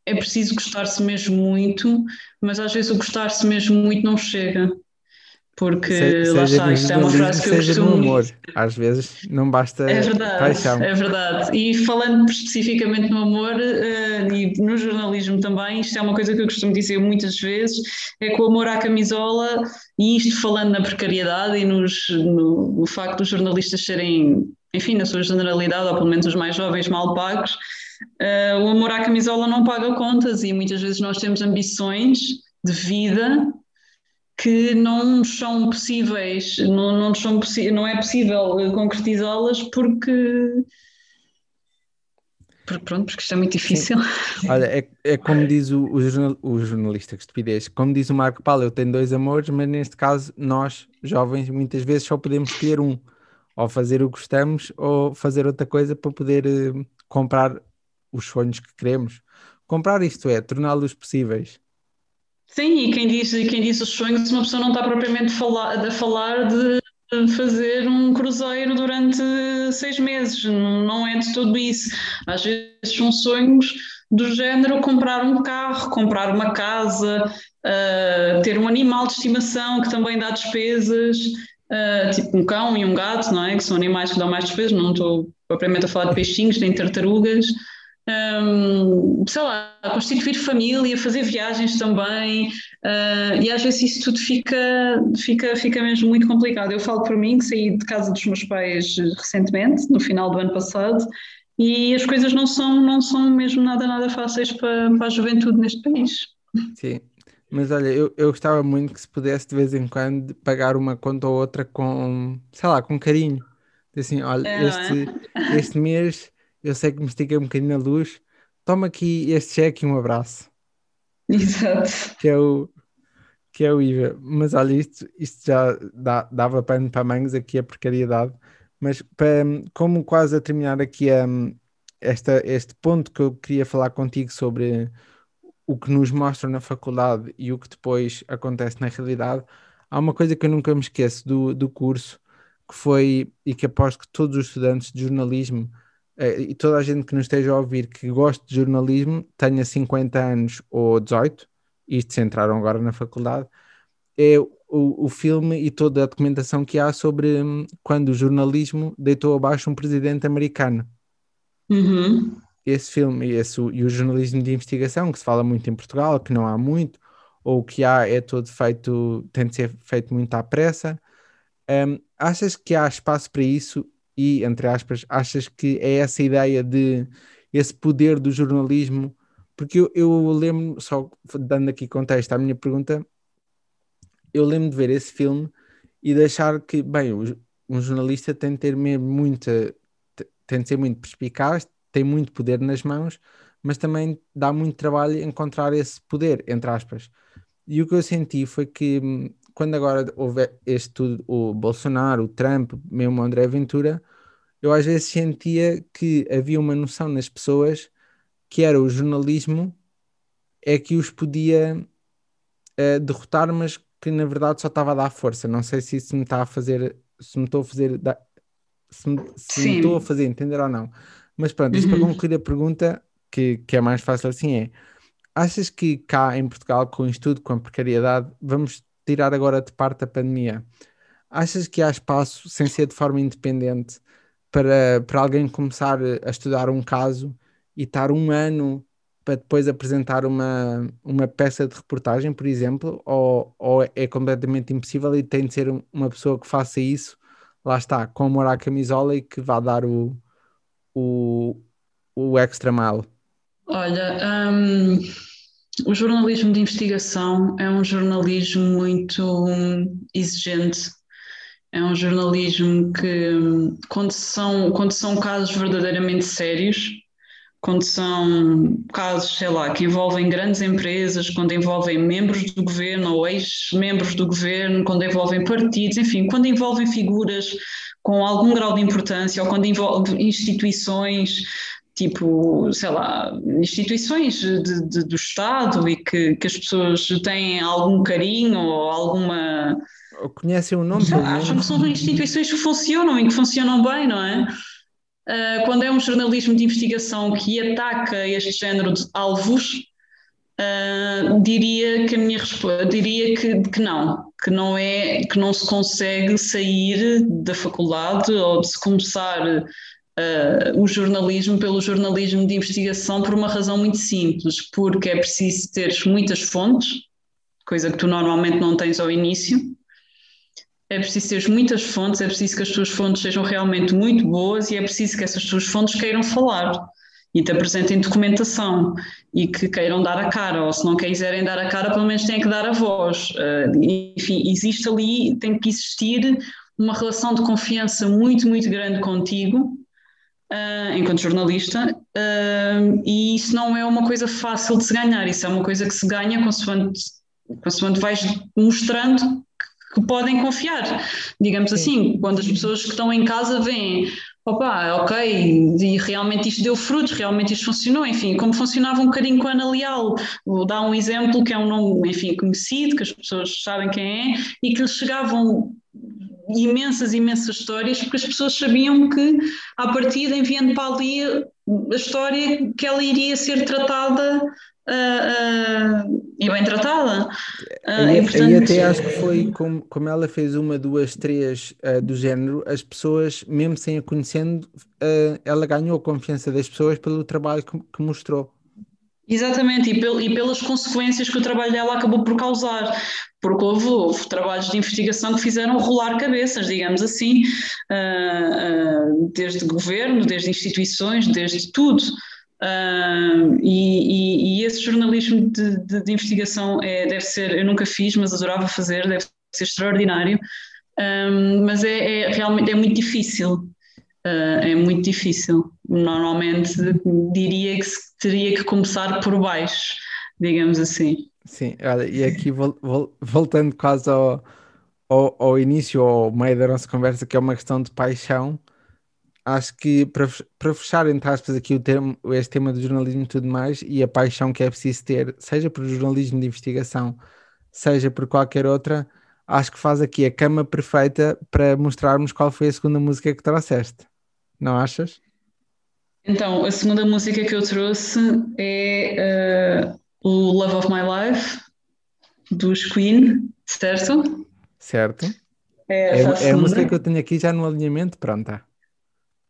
é preciso gostar-se mesmo muito, mas às vezes o gostar-se mesmo muito não chega. Porque Se- lá está, isto é uma frase que eu costumo amor. Às vezes não basta É verdade, paixão. é verdade. E falando especificamente no amor eh, e no jornalismo também, isto é uma coisa que eu costumo dizer muitas vezes, é que o amor à camisola, e isto falando na precariedade e nos, no, no facto dos jornalistas serem, enfim, na sua generalidade, ou pelo menos os mais jovens, mal pagos, eh, o amor à camisola não paga contas e muitas vezes nós temos ambições de vida que não nos são possíveis, não, não, são não é possível eh, concretizá-las porque, porque pronto, porque isto é muito difícil. Olha, é, é como diz o, o, jornal- o jornalista, que estupidez. Como diz o Marco Paulo, eu tenho dois amores, mas neste caso, nós, jovens, muitas vezes só podemos ter um. Ou fazer o que gostamos, ou fazer outra coisa para poder eh, comprar os sonhos que queremos. Comprar isto é, torná-los possíveis. Sim, e quem diz, quem diz os sonhos, uma pessoa não está propriamente fala- a falar de fazer um cruzeiro durante seis meses, não é de tudo isso. Às vezes são sonhos do género comprar um carro, comprar uma casa, uh, ter um animal de estimação que também dá despesas, uh, tipo um cão e um gato, não é? Que são animais que dão mais despesas, não estou propriamente a falar de peixinhos nem tartarugas. Um, sei lá, constituir família, fazer viagens também, uh, e às vezes isso tudo fica, fica, fica mesmo muito complicado. Eu falo por mim que saí de casa dos meus pais recentemente, no final do ano passado, e as coisas não são, não são mesmo nada, nada fáceis para, para a juventude neste país. Sim, mas olha, eu, eu gostava muito que se pudesse de vez em quando pagar uma conta ou outra com, sei lá, com carinho. Assim, olha, É, este, este mês eu sei que me estiquei um bocadinho na luz, toma aqui este cheque e um abraço, Exato. que é o, que é o IVA. Mas olha, isto, isto já dá- dava pano para mangas aqui a precariedade. Mas para, como quase a terminar aqui um, esta, este ponto que eu queria falar contigo sobre o que nos mostram na faculdade e o que depois acontece na realidade, há uma coisa que eu nunca me esqueço do, do curso, que foi, e que aposto que todos os estudantes de jornalismo e toda a gente que nos esteja a ouvir que goste de jornalismo, tenha 50 anos ou 18, isto se entraram agora na faculdade, é o, o filme e toda a documentação que há sobre hum, quando o jornalismo deitou abaixo um presidente americano Uhum. esse filme e, esse, e o jornalismo de investigação, que se fala muito em Portugal, que não há muito, ou o que há é todo feito, tem de ser feito muito à pressa. Hum, achas que há espaço para isso? E, entre aspas, achas que é essa ideia de esse poder do jornalismo? Porque eu, eu lembro, só dando aqui contexto à minha pergunta, eu lembro de ver esse filme e de achar que, bem, um jornalista tem de ter mesmo muita, te- tem de ser muito perspicaz, tem muito poder nas mãos, mas também dá muito trabalho encontrar esse poder, entre aspas. E o que eu senti foi que hum, quando agora houve este tudo, o Bolsonaro, o Trump, mesmo o André Ventura, eu às vezes sentia que havia uma noção nas pessoas que era o jornalismo é que os podia eh, derrotar, mas que na verdade só estava a dar força. Não sei se isso me está a fazer, se me estou a fazer, da- se me, se me estou a fazer entender ou não. Mas pronto, isto para Uhum. concluir a pergunta, que, que é mais fácil assim, é: achas que cá em Portugal, com isto tudo, com a precariedade, vamos tirar agora de parte a pandemia? Achas que há espaço, sem ser de forma independente, para, para alguém começar a estudar um caso e estar um ano para depois apresentar uma, uma peça de reportagem, por exemplo? Ou, ou é completamente impossível e tem de ser um- uma pessoa que faça isso, lá está, com amor à camisola e que vá dar o, o, o extra mile? Olha, hum, o jornalismo de investigação é um jornalismo muito hum, exigente. É um jornalismo que, quando são, quando são casos verdadeiramente sérios, quando são casos, sei lá, que envolvem grandes empresas, quando envolvem membros do governo ou ex-membros do governo, quando envolvem partidos, enfim, quando envolvem figuras com algum grau de importância ou quando envolvem instituições tipo, sei lá, instituições de, de- do Estado e que, que as pessoas têm algum carinho ou alguma. Conhecem o nome, acham que são instituições que funcionam e que funcionam bem, não é? Ah, quando é um jornalismo de investigação que ataca este género de alvos, Uh, diria que a minha resposta diria que, que não, que não é que não se consegue sair da faculdade ou de se começar uh, o jornalismo pelo jornalismo de investigação por uma razão muito simples, porque é preciso ter muitas fontes, coisa que tu normalmente não tens ao início. É preciso ter muitas fontes, é preciso que as tuas fontes sejam realmente muito boas e é preciso que essas tuas fontes queiram falar e te apresentem documentação e que queiram dar a cara, ou se não quiserem dar a cara, pelo menos têm que dar a voz. Uh, enfim, existe ali, tem que existir uma relação de confiança muito, muito grande contigo, uh, enquanto jornalista, uh, e isso não é uma coisa fácil de se ganhar, isso é uma coisa que se ganha consoante, consoante vais mostrando que podem confiar. Digamos assim, quando as pessoas que estão em casa veem opa, ok, e realmente isto deu frutos, realmente isto funcionou, enfim, como funcionava um bocadinho com a Ana Leal. Vou dar um exemplo que é um nome, enfim, conhecido, que as pessoas sabem quem é, e que lhes chegavam imensas, imensas histórias, porque as pessoas sabiam que, à partida, enviando para ali a história, que ela iria ser tratada uh, uh, e bem tratada. Uh, e, e, portanto... e, até acho que foi como, como ela fez uma, duas, três do género, as pessoas, mesmo sem a conhecendo, ela ganhou a confiança das pessoas pelo trabalho que, que mostrou. Exatamente, e, pel e, pelas consequências que o trabalho dela acabou por causar, porque houve, houve trabalhos de investigação que fizeram rolar cabeças, digamos assim, desde governo, desde instituições, desde tudo. E, e, e, esse jornalismo de, de, de, investigação é, deve ser, eu nunca fiz, mas adorava fazer, deve ser extraordinário, um, mas é, é, realmente é muito difícil, uh, é muito difícil. Normalmente diria que teria que começar por baixo, digamos assim. Sim, olha, e aqui vol, vol, voltando quase ao, ao, ao início, ao meio da nossa conversa, que é uma questão de paixão acho que para, para fechar, entre aspas, aqui o termo, este tema do jornalismo e tudo mais, e a paixão que é preciso ter, seja por jornalismo de investigação, seja por qualquer outra, acho que faz aqui a cama perfeita para mostrarmos qual foi a segunda música que trouxeste. Não achas? Então, a segunda música que eu trouxe é uh, o Love of My Life, dos Queen, certo? Certo. É, é, é a música que eu tenho aqui já no alinhamento, pronta.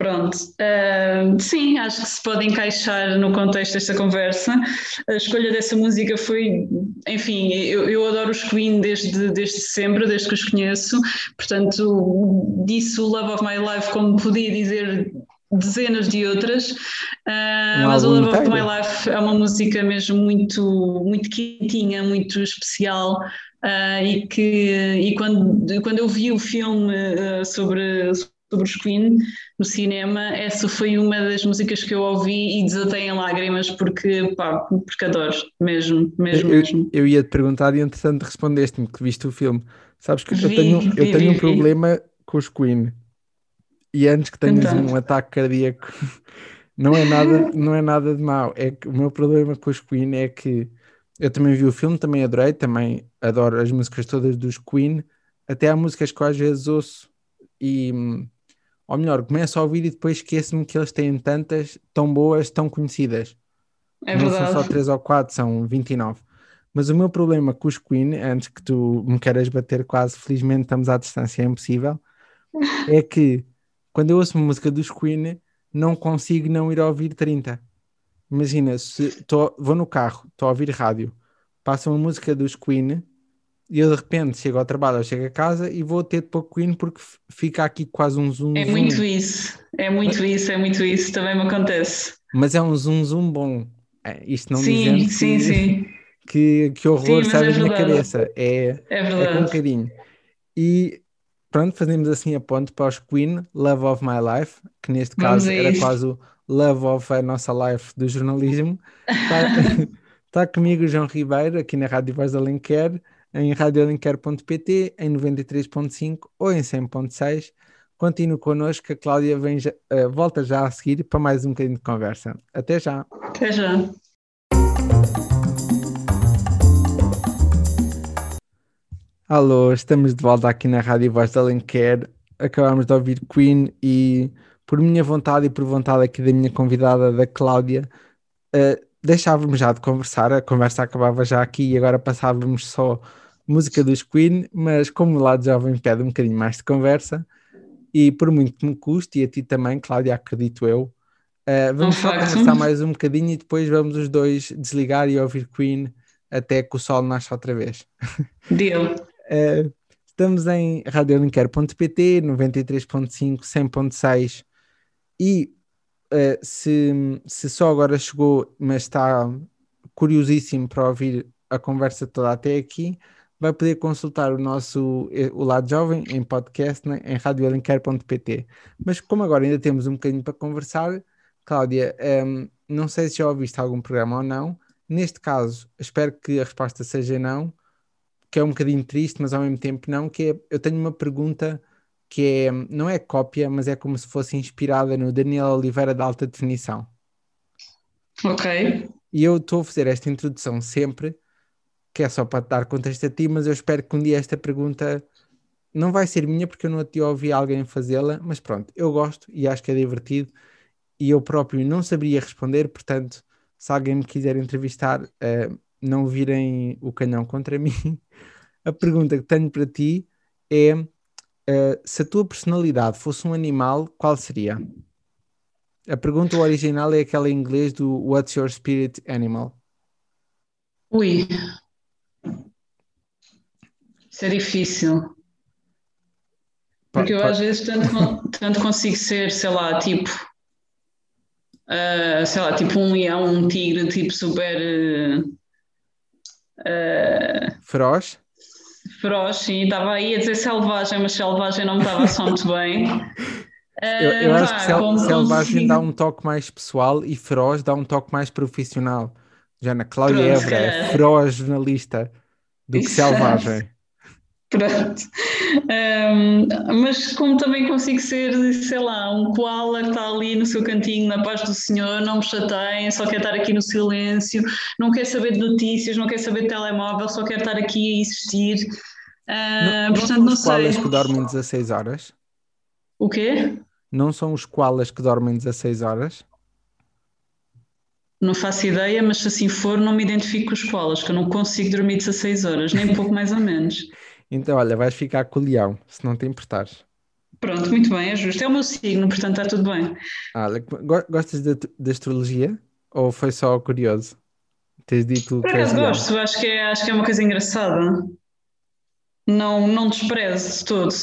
Pronto, uh, sim, acho que se pode encaixar no contexto desta conversa. A escolha dessa música foi, enfim, eu, eu adoro os Queen desde, desde sempre, desde que os conheço, portanto, disse o Love of My Life como podia dizer dezenas de outras, uh, mas o Love of My Life é uma música mesmo muito, muito quentinha, muito especial. Uh, e que e quando, quando eu vi o filme sobre, sobre os Queen no cinema, essa foi uma das músicas que eu ouvi e desatei em lágrimas porque, pá, porque adoro, mesmo, mesmo, eu, mesmo. Eu ia te perguntar e entretanto respondeste-me que viste o filme. Sabes que vi, eu tenho, vi, eu tenho vi, um problema com os Queen e antes que tenhas então. um ataque cardíaco, não é nada, não é nada de mau. É que o meu problema com os Queen é que eu também vi o filme, também adorei, também adoro as músicas todas dos Queen, até há músicas que eu às vezes ouço e ou melhor, começo a ouvir e depois esqueço-me que eles têm tantas, tão boas, tão conhecidas. É não verdade. são só 3 ou 4, são 29. Mas o meu problema com os Queen, antes que tu me queiras bater quase, felizmente estamos à distância, é impossível, é que quando eu ouço uma música dos Queen, não consigo não ir a ouvir 30. Imagina, se tô, vou no carro, estou a ouvir rádio, passa uma música dos Queen e eu de repente chego ao trabalho, chego a casa e vou ter de pouco Queen porque fica aqui quase um zoom. É muito isso, é muito isso, é muito isso, também me acontece. Mas é um zoom zoom bom. É, isto não sim, dizendo sim, que, sim. Que, que horror sim, sai é minha cabeça. É, é, verdade. é um bocadinho. E pronto, fazemos assim a ponte para os Queen, Love of My Life, que neste caso era quase o Love of a nossa life do jornalismo. Está, está comigo o João Ribeiro, aqui na Rádio Voz da Alenquer em radiolinker.pt, em 93.5 ou em 100.6. Continue connosco, a Cláudia vem uh, volta já a seguir para mais um bocadinho de conversa. Até já. Até já. Alô, estamos de volta aqui na Rádio Voz da Lenquer. Acabamos de ouvir Queen e, por minha vontade e por vontade aqui da minha convidada, da Cláudia, uh, deixávamos já de conversar, a conversa acabava já aqui e agora passávamos só música dos Queen, mas como o lado jovem pede um bocadinho mais de conversa, e por muito que me custe, e a ti também, Cláudia, acredito eu, uh, vamos só conversar mais um bocadinho e depois vamos os dois desligar e ouvir Queen até que o sol nasça outra vez. Deal. Uh, estamos em radiolinker.pt, 93.5, 100.6 e uh, se, se só agora chegou, mas está curiosíssimo para ouvir a conversa toda até aqui, vai poder consultar o nosso o lado jovem em podcast né, em radiolinker.pt. Mas como agora ainda temos um bocadinho para conversar, Cláudia, um, não sei se já ouviste algum programa ou não. Neste caso, espero que a resposta seja não, que é um bocadinho triste, mas ao mesmo tempo não, que é, eu tenho uma pergunta que é, não é cópia, mas é como se fosse inspirada no Daniel Oliveira da alta definição. Ok. E eu estou a fazer esta introdução sempre, que é só para te dar contexto a ti, mas eu espero que um dia esta pergunta não vai ser minha, porque eu não te ouvi alguém fazê-la, mas pronto, eu gosto e acho que é divertido, e eu próprio não saberia responder, portanto, se alguém me quiser entrevistar, uh, não virem o canhão contra mim. A pergunta que tenho para ti é: uh, se a tua personalidade fosse um animal, qual seria? A pergunta original é aquela em inglês do What's your spirit animal? Ui. Isso é difícil. Porque eu às vezes tanto, tanto consigo ser, sei lá, tipo. Uh, sei lá, tipo um leão, um tigre, tipo super. Uh, Feroz? Feroz, sim. Estava aí a dizer selvagem, mas selvagem não me estava só muito bem. Eu, eu acho que sel selvagem consigo... dá um toque mais pessoal e feroz dá um toque mais profissional. Já na Cláudia Évora é feroz jornalista do que selvagem. Pronto. Um, mas como também consigo ser, sei lá, um koala que está ali no seu cantinho, na paz do Senhor, não me chateiem, só quer estar aqui no silêncio, não quer saber de notícias, não quer saber de telemóvel, só quer estar aqui a existir. Uh, não, portanto, não não os koalas que dormem 16 horas? O quê? Não são os koalas que dormem 16 horas? Não faço ideia, mas se assim for, não me identifico com os koalas, que eu não consigo dormir 16 horas, nem pouco mais ou menos. Então, olha, vais ficar com o leão, se não te importares. Pronto, muito bem, é justo. É o meu signo, portanto está tudo bem. Olha, gostas de, de astrologia? Ou foi só curioso? Tens dito Por acaso gosto, acho que, é, acho que é uma coisa engraçada. Não, não desprezo de todo.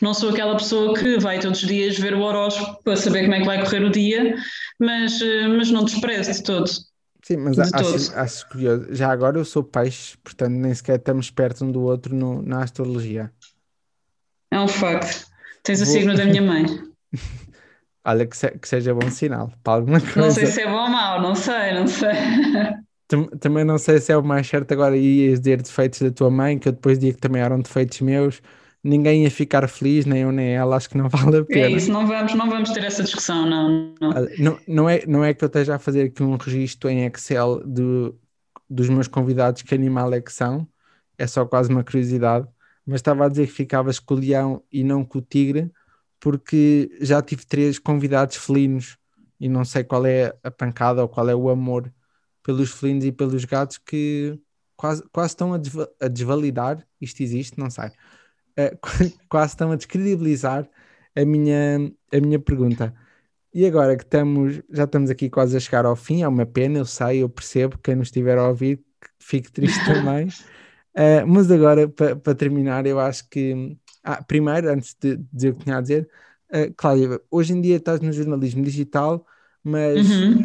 Não sou aquela pessoa que vai todos os dias ver o horóscopo para saber como é que vai correr o dia, mas, mas não desprezo de todo. Sim, mas acho, acho, curioso. Já agora eu sou peixe, portanto nem sequer estamos perto um do outro no, na astrologia. É um facto. Tens Vou... o signo da minha mãe. Olha, que, se, que, seja bom sinal para alguma coisa. Não sei se é bom ou mau, não sei, não sei. Também não sei se é o mais certo agora ias dizer defeitos da tua mãe, que eu depois digo que também eram defeitos meus. Ninguém ia ficar feliz, nem eu nem ela, acho que não vale a pena. É isso, não vamos, não vamos ter essa discussão, não. Não, não, não, é, não é que eu esteja a fazer aqui um registro em Excel de, dos meus convidados, que animal é que são, é só quase uma curiosidade, mas estava a dizer que ficavas com o leão e não com o tigre, porque já tive três convidados felinos e não sei qual é a pancada ou qual é o amor pelos felinos e pelos gatos que quase, quase estão a, desva a desvalidar, isto existe, não sei, uh, quase estão a descredibilizar a minha, a minha pergunta. E agora que estamos, já estamos aqui quase a chegar ao fim, é uma pena, eu sei, eu percebo, quem nos estiver a ouvir, fique triste também. Uh, mas agora, para pa terminar, eu acho que. Ah, primeiro, antes de dizer o que tinha a dizer, uh, Cláudia, hoje em dia estás no jornalismo digital, mas Uhum.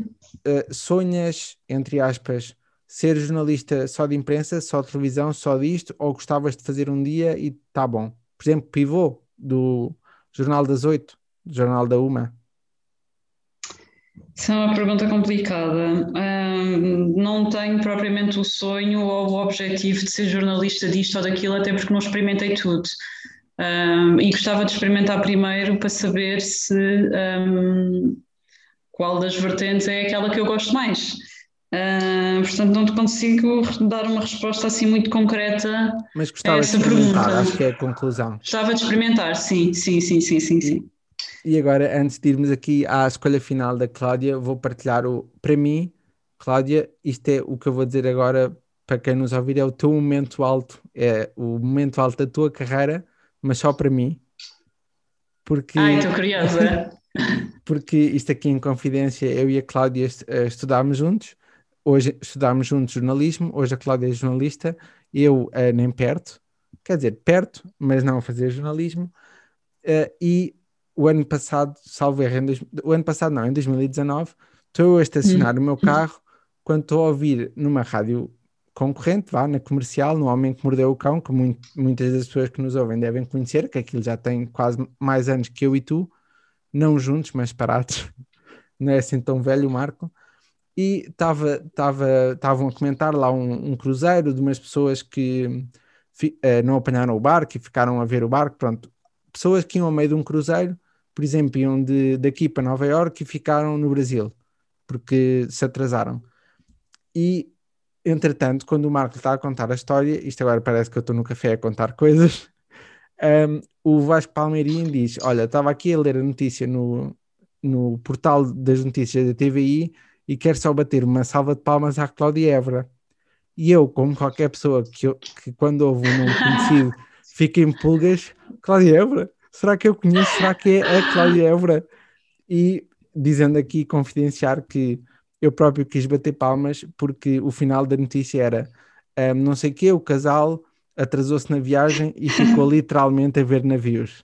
uh, sonhas, entre aspas, ser jornalista só de imprensa, só de televisão, só disto, ou gostavas de fazer um dia e tá bom? Por exemplo, pivô do Jornal das Oito, do Jornal da Uma. Isso é uma pergunta complicada. Hum, não tenho propriamente o sonho ou o objetivo de ser jornalista disto ou daquilo, até porque não experimentei tudo. Hum, e gostava de experimentar primeiro para saber se hum, qual das vertentes é aquela que eu gosto mais. Hum, portanto, não te consigo dar uma resposta assim muito concreta Mas a gostava de essa experimentar, pergunta. acho que é a conclusão. Gostava de experimentar, sim, sim, sim, sim, sim, sim. E agora, antes de irmos aqui à escolha final da Cláudia, vou partilhar o, para mim, Cláudia, isto é o que eu vou dizer agora para quem nos ouvir, é o teu momento alto, é o momento alto da tua carreira, mas só para mim. Porque, Ai, estou curiosa. porque isto aqui em confidência, eu e a Cláudia uh, estudámos juntos, hoje estudámos juntos jornalismo, hoje a Cláudia é jornalista, eu uh, nem perto, quer dizer, perto, mas não a fazer jornalismo, uh, e o ano passado, salvo erro, dois, o ano passado não, em 2019, estou a estacionar hum. o meu carro quando estou a ouvir numa rádio concorrente, vá, na comercial, no Homem que Mordeu o Cão, que muito, muitas das pessoas que nos ouvem devem conhecer, que aquilo já tem quase mais anos que eu e tu, não juntos, mas parados, não é assim tão velho o Marco, e estavam a comentar lá um, um, cruzeiro de umas pessoas que fi, uh, não apanharam o barco e ficaram a ver o barco, pronto, pessoas que iam ao meio de um cruzeiro, por exemplo, iam de, daqui para Nova Iorque e ficaram no Brasil, porque se atrasaram. E entretanto, quando o Marco está a contar a história, isto agora parece que eu estou no café a contar coisas, um, o Vasco Palmeirinho diz: Olha, estava aqui a ler a notícia no, no portal das notícias da TVI e quero só bater uma salva de palmas à Cláudia Évora. E eu, como qualquer pessoa que, eu, que quando ouve um nome conhecido fica em pulgas, Cláudia Évora? Será que eu conheço? Será que é a Cláudia Évora? E dizendo aqui, confidenciar que eu próprio quis bater palmas porque o final da notícia era um, não sei o que, o casal atrasou-se na viagem e ficou literalmente a ver navios.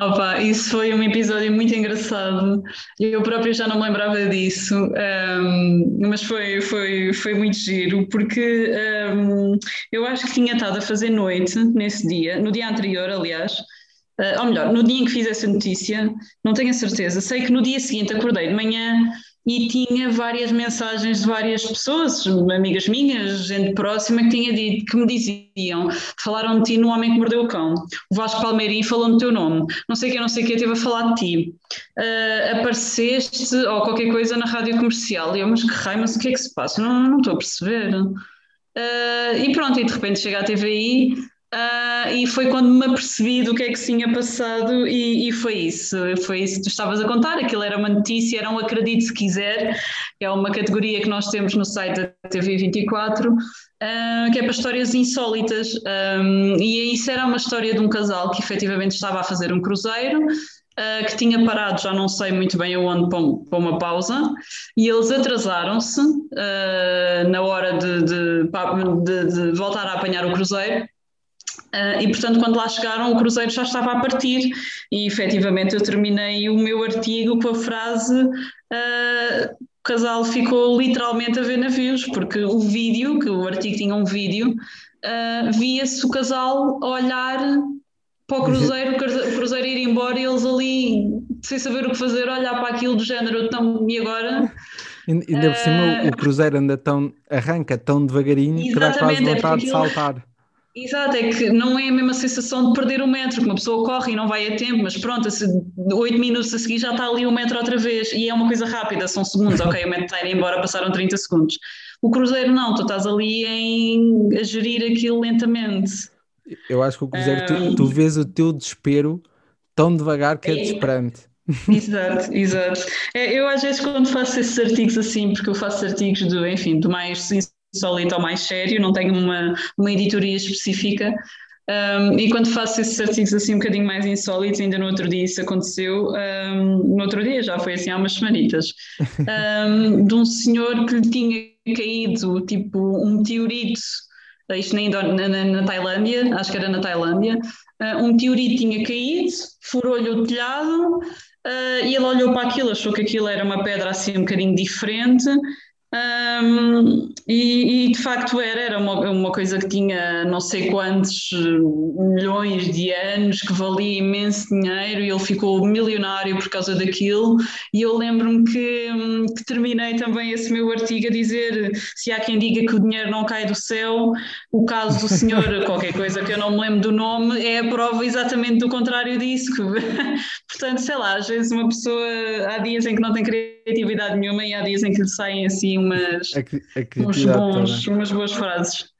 Opa, isso foi um episódio muito engraçado. Eu próprio já não me lembrava disso, um, mas foi, foi, foi muito giro, porque um, eu acho que tinha estado a fazer noite nesse dia, no dia anterior, aliás. Uh, ou melhor, no dia em que fiz essa notícia, não tenho a certeza. Sei que no dia seguinte acordei de manhã e tinha várias mensagens de várias pessoas, amigas minhas, gente próxima, que, tinha dito, que me diziam, falaram de ti no Homem que Mordeu o Cão. O Vasco Palmeirinho falou no teu nome. Não sei quem, não sei quem, esteve a falar de ti. Uh, apareceste ou qualquer coisa na rádio comercial. E eu, mas que raio, mas o que é que se passa? Não, não estou a perceber. Uh, e pronto, e de repente chega a TVI Uh, e foi quando me apercebi do que é que se tinha passado e, e, foi isso, foi isso que tu estavas a contar, aquilo era uma notícia, era um acredite se quiser, é uma categoria que nós temos no site da TV24, uh, ah, que é para histórias insólitas, um, e isso era uma história de um casal que efetivamente estava a fazer um cruzeiro, Uh, que tinha parado, já não sei muito bem aonde, para, uma pausa, e eles atrasaram-se na hora de, de, de, de, voltar a apanhar o cruzeiro Uh, e, portanto, quando lá chegaram, o cruzeiro já estava a partir e, efetivamente, eu terminei o meu artigo com a frase uh, o casal ficou literalmente a ver navios, porque o vídeo, que o artigo tinha um vídeo, uh, via-se o casal a olhar para o cruzeiro, o cruzeiro ir embora e eles ali, sem saber o que fazer, olhar para aquilo do género, então, e agora... Ainda por cima o cruzeiro anda tão, arranca tão devagarinho que dá quase é vontade de saltar. Exato, é que não é a mesma sensação de perder o metro, que uma pessoa corre e não vai a tempo, mas pronto, oito minutos a seguir já está ali o metro outra vez, e é uma coisa rápida, são segundos, ok, o metro está a ir embora, passaram 30 segundos. O cruzeiro não, tu estás ali em, a gerir aquilo lentamente. Eu acho que o cruzeiro, um... tu, tu, vês o teu desespero tão devagar que é, é desesperante. Exato, exato. É, eu às vezes quando faço esses artigos assim, porque eu faço artigos do, enfim, do mais insólito ou mais sério, não tenho uma, uma editoria específica. Um, e quando faço esses artigos assim um bocadinho mais insólitos, ainda no outro dia isso aconteceu, um, no outro dia já foi assim há umas semanitas, um, de um senhor que lhe tinha caído tipo um meteorito, isto na, na, na Tailândia, acho que era na Tailândia, uh, um meteorito tinha caído, furou-lhe o telhado, Uh, e ele olhou para aquilo, achou que aquilo era uma pedra assim um bocadinho diferente um, e, e, de facto era, era uma, uma coisa que tinha não sei quantos milhões de anos, que valia imenso dinheiro e ele ficou milionário por causa daquilo. E eu lembro-me que, que, terminei também esse meu artigo a dizer: se há quem diga que o dinheiro não cai do céu, o caso do senhor, qualquer coisa que eu não me lembro do nome, é a prova exatamente do contrário disso. Portanto, sei lá, às vezes uma pessoa há dias em que não tem criatividade nenhuma e há dias em que lhe saem assim umas, uns bons, umas boas frases.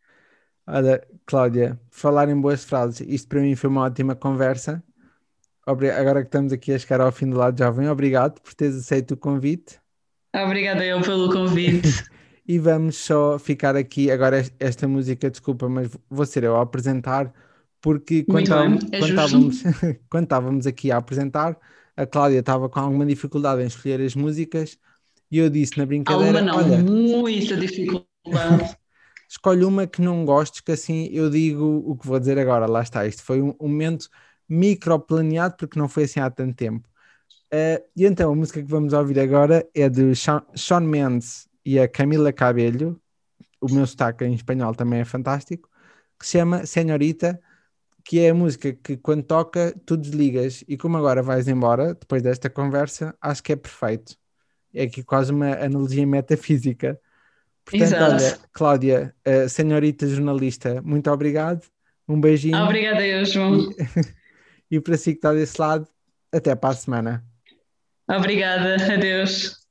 Olha, Cláudia, falar em boas frases, isto para mim foi uma ótima conversa. Agora que estamos aqui a chegar ao fim do lado jovem, obrigado por teres aceito o convite. Obrigada eu pelo convite. E vamos só ficar aqui. Agora, esta música, desculpa, mas vou ser eu a apresentar, porque quando, estávamos, é quando, estávamos, quando estávamos aqui a apresentar, a Cláudia estava com alguma dificuldade em escolher as músicas e eu disse na brincadeira: Alguma não, Olha, muita dificuldade. escolhe uma que não gostes, que assim eu digo o que vou dizer agora. Lá está, isto foi um, um momento microplaneado, porque não foi assim há tanto tempo. Uh, e então a música que vamos ouvir agora é de Sean Mendes e a Camila Cabello. O meu sotaque em espanhol também é fantástico. Que se chama Senhorita, que é a música que quando toca tu desligas. E como agora vais embora, depois desta conversa, acho que é perfeito. É aqui quase uma analogia metafísica. Portanto, Exato. olha, Cláudia, senhorita jornalista, muito obrigado. Um beijinho. Obrigada eu, João. E, e para si que está desse lado, até para a semana. Obrigada, adeus.